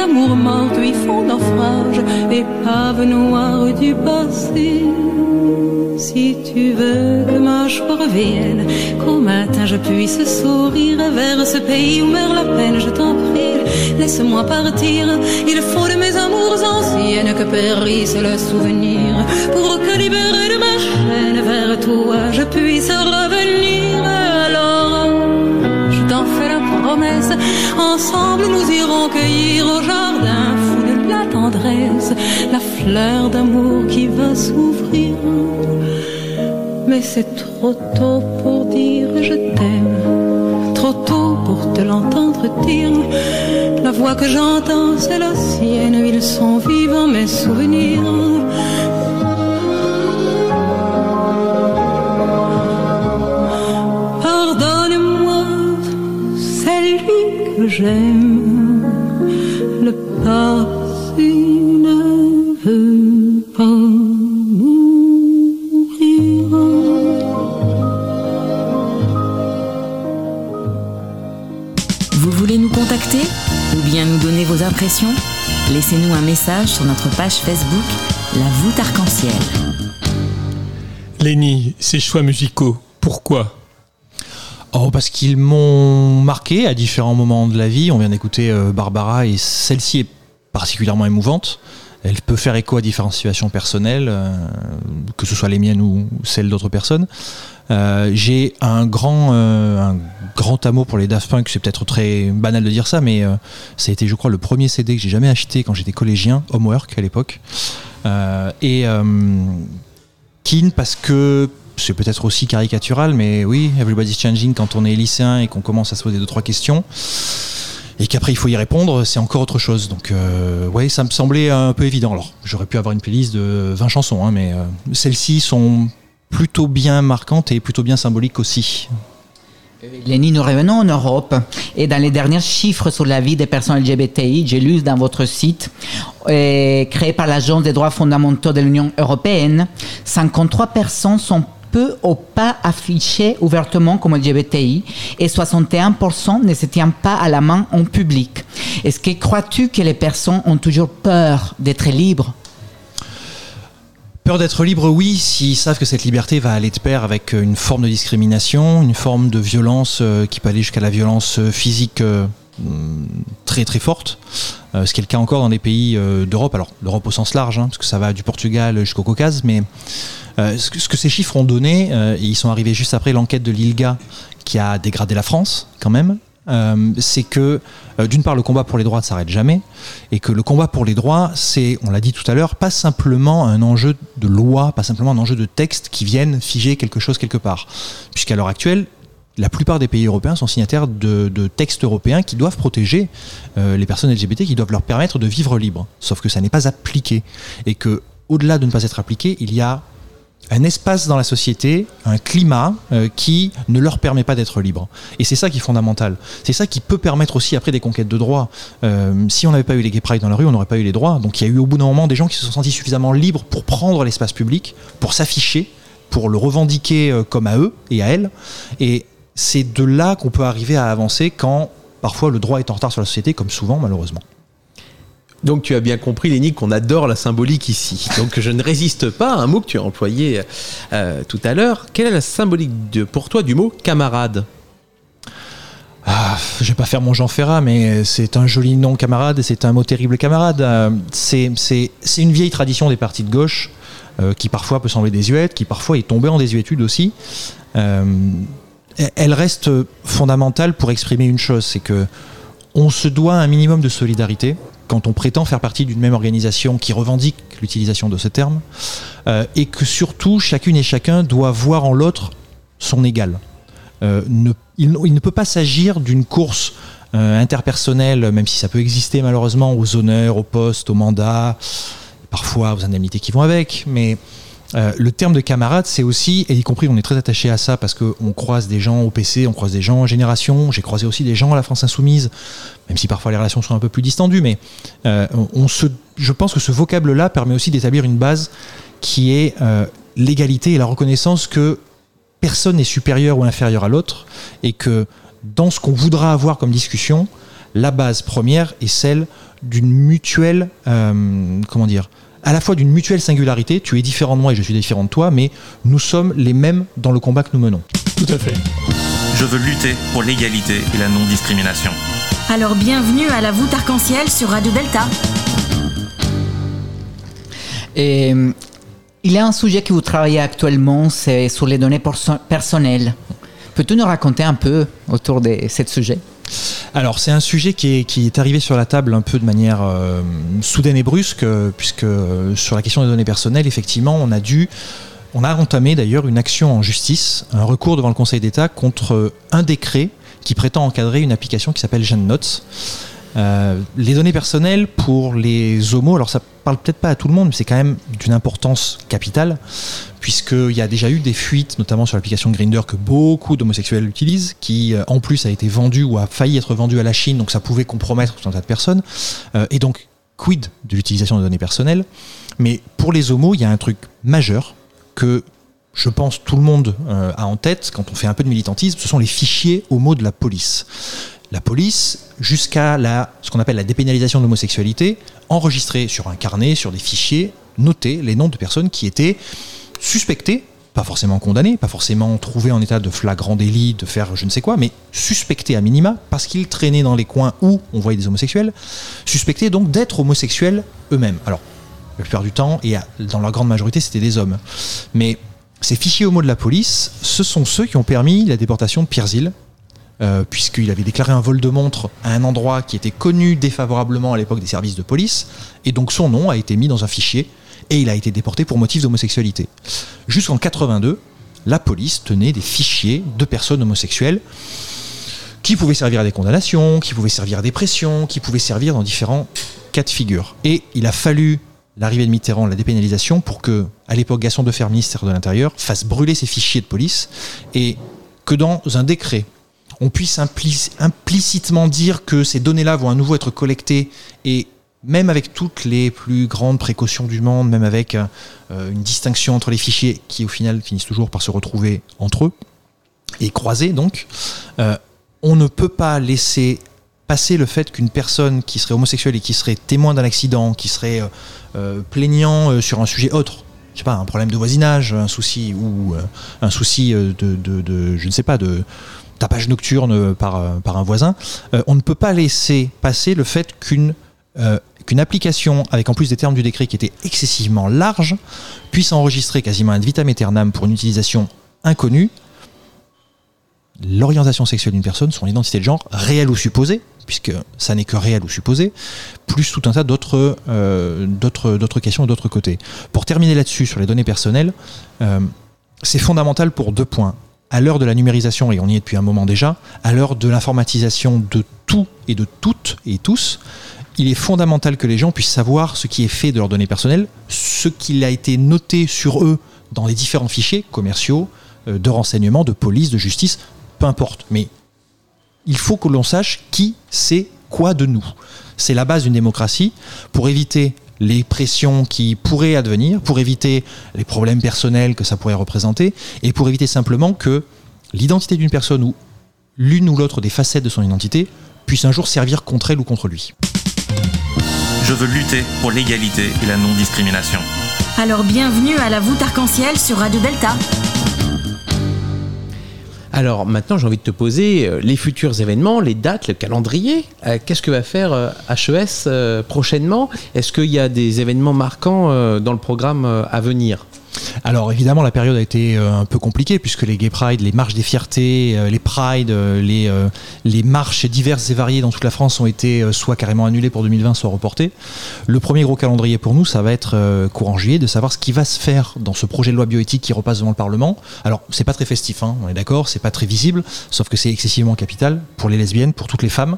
Amours morts lui font naufrage, épave noire du passé. Si tu veux que ma joie revienne, qu'au matin je puisse sourire vers ce pays où meurt la peine, je t'en prie, laisse-moi partir. Il faut de mes amours anciennes que périsse le souvenir, pour que libéré de ma chaîne vers toi je puisse revenir. Ensemble nous irons cueillir au jardin fou de la tendresse, la fleur d'amour qui va s'ouvrir. Mais c'est trop tôt pour dire je t'aime, trop tôt pour te l'entendre dire. La voix que j'entends, c'est la sienne, ils sont vivants mes souvenirs. J'aime. Le passé ne veut pas mourir. Vous voulez nous contacter ou bien nous donner vos impressions? Laissez-nous un message sur notre page Facebook La voûte arc-en-ciel. Lenny, ces choix musicaux, pourquoi? Parce qu'ils m'ont marqué à différents moments de la vie. On vient d'écouter euh, Barbara et celle-ci est particulièrement émouvante. Elle peut faire écho à différentes situations personnelles, euh, que ce soit les miennes ou celles d'autres personnes. Euh, J'ai un grand, un grand amour pour les Daft Punk. C'est peut-être très banal de dire ça, mais ça a été, je crois, le premier CD que j'ai jamais acheté quand j'étais collégien, Homework à l'époque. Et Keen parce que c'est peut-être aussi caricatural, mais oui, Everybody's Changing quand on est lycéen et qu'on commence à se poser deux trois questions et qu'après il faut y répondre, c'est encore autre chose. Donc euh, ouais, ça me semblait un peu évident. Alors j'aurais pu avoir une playlist de 20 chansons, hein, mais euh, celles-ci sont plutôt bien marquantes et plutôt bien symboliques aussi. Lenny, nous revenons en Europe et dans les derniers chiffres sur la vie des personnes LGBTI, j'ai lu dans votre site, euh, créé par l'Agence des droits fondamentaux de l'Union européenne, 53 personnes sont peu ou pas affichées ouvertement comme LGBTI et 61% ne se tiennent pas à la main en public. Est-ce que crois-tu que les personnes ont toujours peur d'être libres? Peur d'être libre, oui, s'ils savent que cette liberté va aller de pair avec euh, une forme de discrimination, une forme de violence euh, qui peut aller jusqu'à la violence euh, physique très très forte, euh, ce qui est le cas encore dans des pays euh, d'Europe, alors l'Europe au sens large, hein, parce que ça va du Portugal jusqu'au Caucase, mais euh, ce, que, ce que ces chiffres ont donné, et ils sont arrivés juste après l'enquête de l'ILGA qui a dégradé la France quand même, c'est que d'une part le combat pour les droits ne s'arrête jamais, et que le combat pour les droits, c'est, on l'a dit tout à l'heure, pas simplement un enjeu de loi, pas simplement un enjeu de texte qui viennent figer quelque chose quelque part, puisqu'à l'heure actuelle, la plupart des pays européens sont signataires de, textes européens qui doivent protéger euh, les personnes LGBT, qui doivent leur permettre de vivre libre. Sauf que ça n'est pas appliqué. Et que, au-delà de ne pas être appliqué, il y a un espace dans la société, un climat euh, qui ne leur permet pas d'être libres. Et c'est ça qui est fondamental. C'est ça qui peut permettre aussi après des conquêtes de droits. Euh, si on n'avait pas eu les gay pride dans la rue, on n'aurait pas eu les droits. Donc il y a eu au bout d'un moment des gens qui se sont sentis suffisamment libres pour prendre l'espace public, pour s'afficher, pour le revendiquer comme à eux et à elles. Et c'est de là qu'on peut arriver à avancer quand parfois le droit est en retard sur la société, comme souvent malheureusement. Donc tu as bien compris, Léni, qu'on adore la symbolique ici. Donc je ne résiste pas à un mot que tu as employé euh, tout à l'heure. Quelle est la symbolique de, pour toi du mot camarade Ah, je vais pas faire mon Jean Ferrat, mais c'est un joli nom camarade et c'est un mot terrible camarade. Euh, c'est une vieille tradition des partis de gauche euh, qui parfois peut sembler désuète, qui parfois est tombée en désuétude aussi. Euh, elle reste fondamentale pour exprimer une chose, c'est que on se doit un minimum de solidarité quand on prétend faire partie d'une même organisation qui revendique l'utilisation de ce terme, euh, et que surtout chacune et chacun doit voir en l'autre son égal. Euh, ne- il, ne- il ne peut pas s'agir d'une course euh, interpersonnelle, même si ça peut exister malheureusement, aux honneurs, aux postes, aux mandats, parfois aux indemnités qui vont avec, mais euh, le terme de camarade, c'est aussi, et y compris on est très attaché à ça parce qu'on croise des gens au PC, on croise des gens en génération, j'ai croisé aussi des gens à la France Insoumise, même si parfois les relations sont un peu plus distendues, mais euh, on, se, je pense que ce vocable-là permet aussi d'établir une base qui est euh, l'égalité et la reconnaissance que personne n'est supérieur ou inférieur à l'autre, et que dans ce qu'on voudra avoir comme discussion, la base première est celle d'une mutuelle, comment dire, à la fois d'une mutuelle singularité, tu es différent de moi et je suis différent de toi, mais nous sommes les mêmes dans le combat que nous menons. Tout à fait. Je veux lutter pour l'égalité et la non-discrimination. Alors bienvenue à la voûte arc-en-ciel sur Radio Delta. Et, euh, il y a un sujet que vous travaillez actuellement, c'est sur les données perso- personnelles. Peux-tu nous raconter un peu autour de ce sujet? Alors, c'est un sujet qui est, arrivé sur la table un peu de manière euh, soudaine et brusque, euh, puisque euh, sur la question des données personnelles, effectivement, on a dû, on a entamé d'ailleurs une action en justice, un recours devant le Conseil d'État contre un décret qui prétend encadrer une application qui s'appelle GenNotes. Euh, les données personnelles pour les homos, alors ça parle peut-être pas à tout le monde, mais c'est quand même d'une importance capitale, puisqu'il y a déjà eu des fuites, notamment sur l'application Grindr que beaucoup d'homosexuels utilisent, qui euh, en plus a été vendue ou a failli être vendue à la Chine, donc ça pouvait compromettre tout un tas de personnes. Euh, et donc, quid de l'utilisation de données personnelles? Mais pour les homos, il y a un truc majeur que je pense tout le monde a en tête quand on fait un peu de militantisme, ce sont les fichiers homo de la police. La police, jusqu'à la, ce qu'on appelle la dépénalisation de l'homosexualité, enregistrait sur un carnet, sur des fichiers, notait les noms de personnes qui étaient suspectées, pas forcément condamnées, pas forcément trouvées en état de flagrant délit, de faire je ne sais quoi, mais suspectées à minima, parce qu'ils traînaient dans les coins où on voyait des homosexuels, suspectés donc d'être homosexuels eux-mêmes. Alors, la plupart du temps, et dans leur grande majorité, c'était des hommes. Mais ces fichiers homo de la police, ce sont ceux qui ont permis la déportation de Pierre Zil, euh, puisqu'il avait déclaré un vol de montre à un endroit qui était connu défavorablement à l'époque des services de police, et donc son nom a été mis dans un fichier, et il a été déporté pour motif d'homosexualité. Jusqu'en 82, la police tenait des fichiers de personnes homosexuelles qui pouvaient servir à des condamnations, qui pouvaient servir à des pressions, qui pouvaient servir dans différents cas de figure. Et il a fallu l'arrivée de Mitterrand, la dépénalisation, pour que, à l'époque, Gaston Defer, ministre de l'Intérieur, fasse brûler ces fichiers de police et que dans un décret, on puisse impli- implicitement dire que ces données-là vont à nouveau être collectées et même avec toutes les plus grandes précautions du monde, même avec euh, une distinction entre les fichiers qui au final finissent toujours par se retrouver entre eux et croisés donc, euh, on ne peut pas laisser passer le fait qu'une personne qui serait homosexuelle et qui serait témoin d'un accident, qui serait euh, plaignant sur un sujet autre, je sais pas, un problème de voisinage, un souci ou un souci de- je ne sais pas, de tapage nocturne par, euh, par un voisin, euh, on ne peut pas laisser passer le fait qu'une euh, qu'une application, avec en plus des termes du décret qui étaient excessivement larges, puisse enregistrer quasiment un vitam aeternam pour une utilisation inconnue l'orientation sexuelle d'une personne, son identité de genre, réelle ou supposée, puisque ça n'est que réel ou supposé, plus tout un tas d'autres euh, questions d'autres côtés. Pour terminer là-dessus sur les données personnelles, c'est fondamental pour deux points. À l'heure de la numérisation, et on y est depuis un moment déjà, à l'heure de l'informatisation de tout et de toutes et tous, il est fondamental que les gens puissent savoir ce qui est fait de leurs données personnelles, ce qu'il a été noté sur eux dans les différents fichiers commerciaux, euh, de renseignement, de police, de justice, peu importe. Mais il faut que l'on sache qui sait quoi de nous. C'est la base d'une démocratie pour éviter les pressions qui pourraient advenir, pour éviter les problèmes personnels que ça pourrait représenter, et pour éviter simplement que l'identité d'une personne ou l'une ou l'autre des facettes de son identité puisse un jour servir contre elle ou contre lui. Je veux lutter pour l'égalité et la non-discrimination. Alors bienvenue à la voûte arc-en-ciel sur Radio Delta. Alors maintenant, j'ai envie de te poser euh, les futurs événements, les dates, le calendrier. Euh, Qu'est-ce que va faire HES euh, prochainement? Est-ce qu'il y a des événements marquants dans le programme à venir? Alors évidemment, la période a été euh, un peu compliquée puisque les Gay Pride, les marches des fiertés, euh, les Pride, euh, les, marches diverses et variées dans toute la France ont été soit carrément annulées pour 2020, soit reportées. Le premier gros calendrier pour nous, ça va être courant juillet, de savoir ce qui va se faire dans ce projet de loi bioéthique qui repasse devant le Parlement. Alors c'est pas très festif, hein, on est d'accord, c'est pas très visible, sauf que c'est excessivement capital pour les lesbiennes, pour toutes les femmes.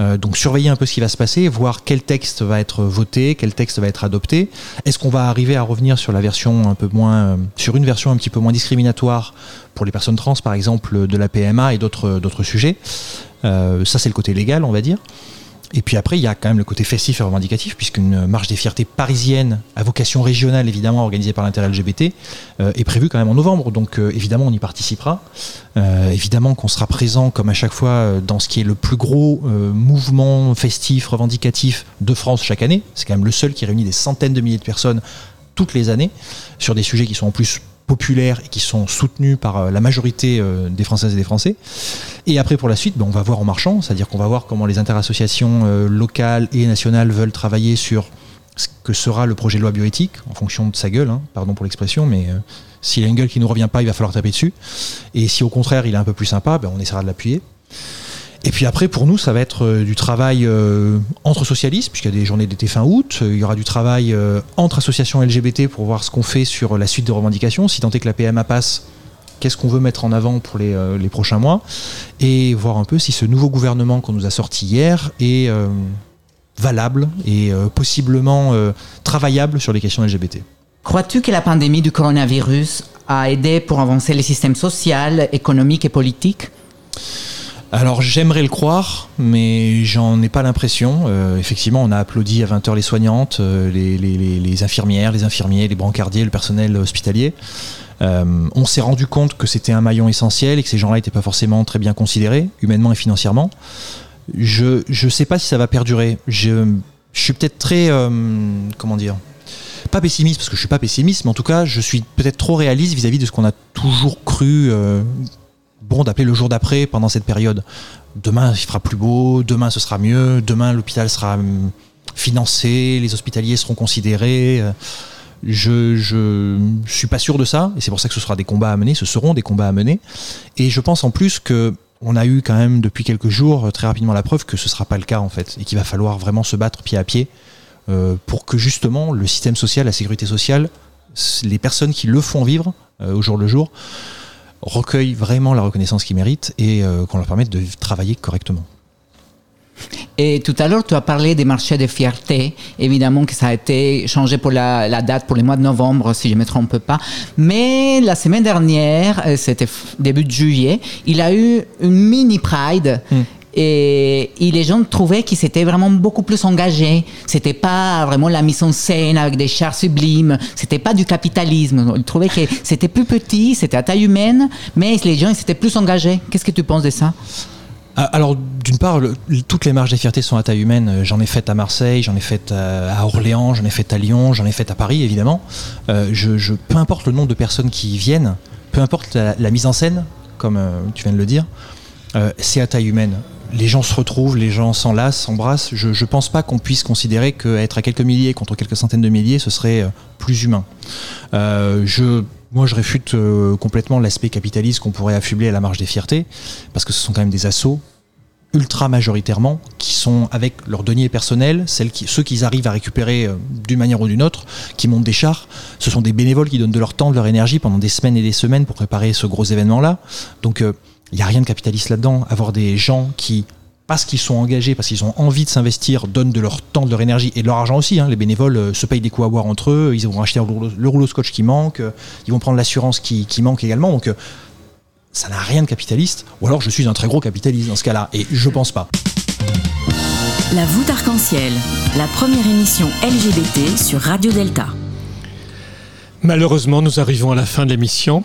Donc surveiller un peu ce qui va se passer, voir quel texte va être voté, quel texte va être adopté. Est-ce qu'on va arriver à revenir sur la version un peu euh, sur une version un petit peu moins discriminatoire pour les personnes trans, par exemple, de la PMA et d'autres d'autres sujets. Euh, ça, c'est le côté légal, on va dire. Et puis après, il y a quand même le côté festif et revendicatif, puisqu'une marche des fiertés parisienne à vocation régionale, évidemment, organisée par l'intérêt LGBT, euh, est prévue quand même en novembre. Donc euh, évidemment, on y participera. Euh, évidemment qu'on sera présent, comme à chaque fois, euh, dans ce qui est le plus gros euh, mouvement festif, revendicatif de France chaque année. C'est quand même le seul qui réunit des centaines de milliers de personnes toutes les années, sur des sujets qui sont en plus populaires et qui sont soutenus par euh, la majorité euh, des Françaises et des Français. Et après, pour la suite, ben, on va voir en marchant, c'est-à-dire qu'on va voir comment les interassociations euh, locales et nationales veulent travailler sur ce que sera le projet de loi bioéthique, en fonction de sa gueule, hein, pardon pour l'expression, mais s'il a une gueule qui ne nous revient pas, il va falloir taper dessus. Et si au contraire il est un peu plus sympa, ben, on essaiera de l'appuyer. Et puis après, pour nous, ça va être euh, du travail euh, entre socialistes, puisqu'il y a des journées d'été fin août. Euh, Il y aura du travail entre associations LGBT pour voir ce qu'on fait sur la suite des revendications. Si tant est que la PMA passe, qu'est-ce qu'on veut mettre en avant pour les, les prochains mois? Et voir un peu si ce nouveau gouvernement qu'on nous a sorti hier est valable et possiblement travaillable sur les questions LGBT. Crois-tu que la pandémie du coronavirus a aidé pour avancer les systèmes sociaux, économiques et politiques? Alors j'aimerais le croire, mais j'en ai pas l'impression. Euh, effectivement, on a applaudi à 20h les soignantes, euh, les, infirmières, les infirmiers, les brancardiers, le personnel hospitalier. Euh, on s'est rendu compte que c'était un maillon essentiel et que ces gens-là n'étaient pas forcément très bien considérés, humainement et financièrement. Je ne sais pas si ça va perdurer. Je, suis peut-être très... comment dire pas pessimiste parce que je suis pas pessimiste, mais en tout cas, je suis peut-être trop réaliste vis-à-vis de ce qu'on a toujours cru d'appeler le jour d'après pendant cette période. Demain, il fera plus beau, demain ce sera mieux, demain l'hôpital sera hum, financé, les hospitaliers seront considérés. euh, Je, je, suis pas sûr de ça, et c'est pour ça que ce sera des combats à mener, ce seront des combats à mener. Et je pense en plus que on a eu quand même depuis quelques jours euh, très rapidement la preuve que ce sera pas le cas en fait, et qu'il va falloir vraiment se battre pied à pied euh, pour que justement le système social, la sécurité sociale, les personnes qui le font vivre au jour le jour, recueillent vraiment la reconnaissance qu'ils méritent et euh, qu'on leur permette de travailler correctement. Et tout à l'heure, tu as parlé des marchés de fierté. Évidemment que ça a été changé pour la, la date pour le mois de novembre, si je ne me trompe pas. Mais la semaine dernière, euh, c'était début de juillet, il a eu une mini Pride. Et, les gens trouvaient qu'ils étaient vraiment beaucoup plus engagés. C'était pas vraiment la mise en scène avec des chars sublimes. C'était pas du capitalisme. Ils trouvaient que c'était plus petit, c'était à taille humaine, mais les gens ils étaient plus engagés. Qu'est-ce que tu penses de ça? Ah, Alors, d'une part, toutes les marches des fiertés sont à taille humaine. Euh, J'en ai fait à Marseille, j'en ai fait à, à Orléans, j'en ai fait à Lyon, j'en ai fait à Paris, évidemment. Euh, je, peu importe le nombre de personnes qui viennent, peu importe la, mise en scène, comme euh, tu viens de le dire, euh, c'est à taille humaine. Les gens se retrouvent, les gens s'enlacent, s'embrassent. Je ne pense pas qu'on puisse considérer qu'être à quelques milliers contre quelques centaines de milliers, ce serait euh, plus humain. Euh, je, moi, je réfute euh, complètement l'aspect capitaliste qu'on pourrait affubler à la marge des fiertés, parce que ce sont quand même des assauts ultra majoritairement qui sont avec leurs deniers personnels, celles qui, ceux qu'ils arrivent à récupérer d'une manière ou d'une autre, qui montent des chars. Ce sont des bénévoles qui donnent de leur temps, de leur énergie pendant des semaines et des semaines pour préparer ce gros événement-là. Donc il n'y a rien de capitaliste là-dedans. Avoir des gens qui parce qu'ils sont engagés, parce qu'ils ont envie de s'investir, donnent de leur temps, de leur énergie et de leur argent aussi. hein. Les bénévoles euh, se payent des coups à boire entre eux, ils vont acheter le rouleau, le rouleau scotch qui manque, euh, ils vont prendre l'assurance qui, qui manque également. Donc euh, ça n'a rien de capitaliste. Ou alors je suis un très gros capitaliste dans ce cas-là. Et je pense pas. La voûte arc-en-ciel, la première émission LGBT sur Radio Delta. Malheureusement, nous arrivons à la fin de l'émission.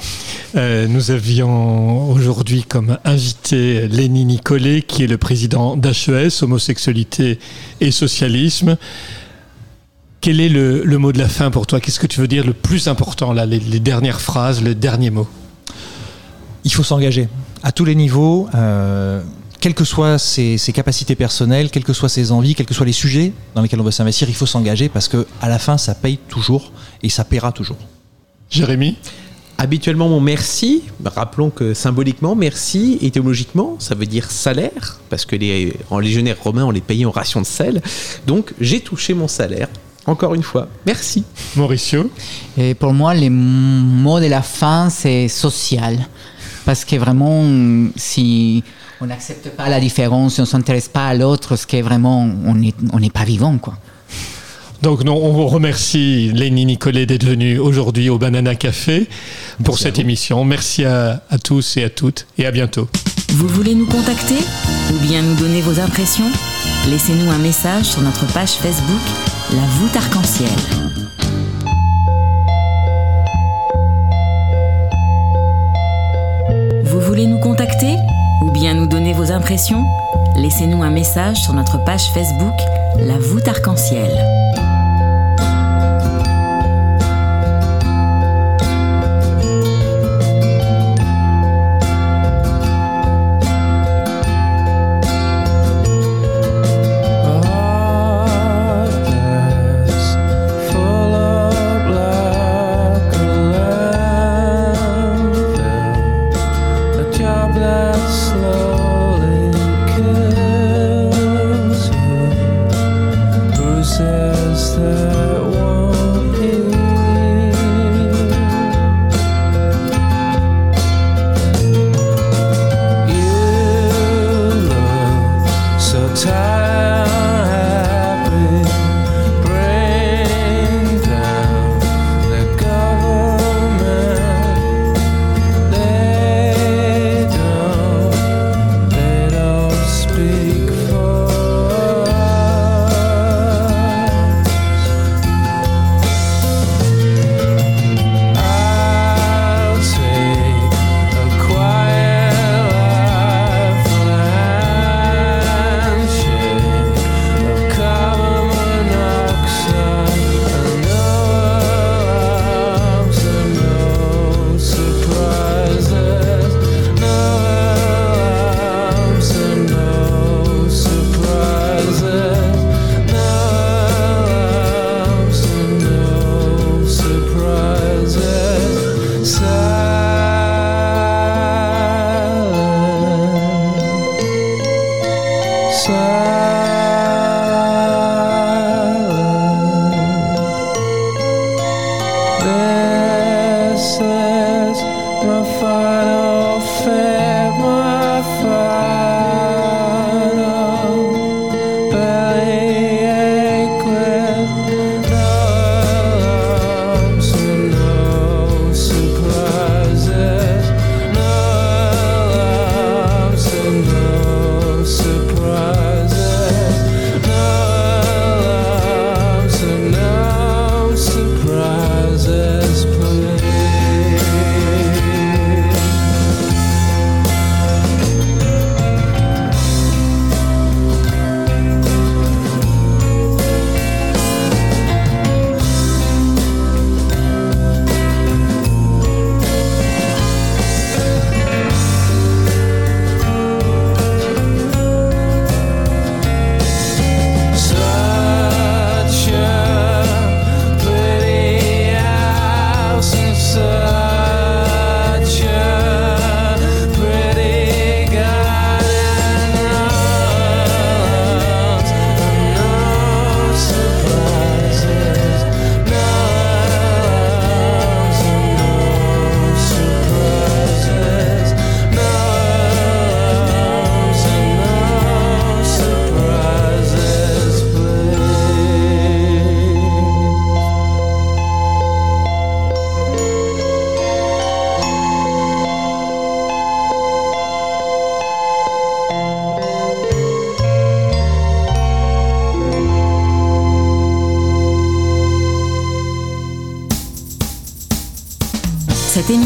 Euh, nous avions aujourd'hui comme invité Lenny Nicolet, qui est le président d'HES, Homosexualité et Socialisme. Quel est le, mot de la fin pour toi? Qu'est-ce que tu veux dire le plus important, là, les, dernières phrases, le dernier mot? Il faut s'engager à tous les niveaux. euh, quelles que soient ses, ses capacités personnelles, quelles que soient ses envies, quels que soient les sujets dans lesquels on veut s'investir, il faut s'engager parce que à la fin, ça paye toujours et ça paiera toujours. Jérémy Habituellement, mon merci, rappelons que symboliquement, merci, étymologiquement, ça veut dire salaire, parce que les, en légionnaire romain, on les payait en ration de sel. Donc, j'ai touché mon salaire. Encore une fois, merci. Mauricio Et pour moi, le mot de la fin, c'est social. Parce que vraiment, si on n'accepte pas la différence, si on ne s'intéresse pas à l'autre, ce qui est vraiment, on n'est on n'est pas vivant, quoi. Donc non, on vous remercie Lenny Nicolet d'être venu aujourd'hui au Banana Café pour cette émission. Merci à, à tous et à toutes et à bientôt. Vous voulez nous contacter ou bien nous donner vos impressions? Laissez-nous un message sur notre page Facebook La voûte arc-en-ciel. Vous voulez nous contacter ou bien nous donner vos impressions? Laissez-nous un message sur notre page Facebook La voûte arc-en-ciel.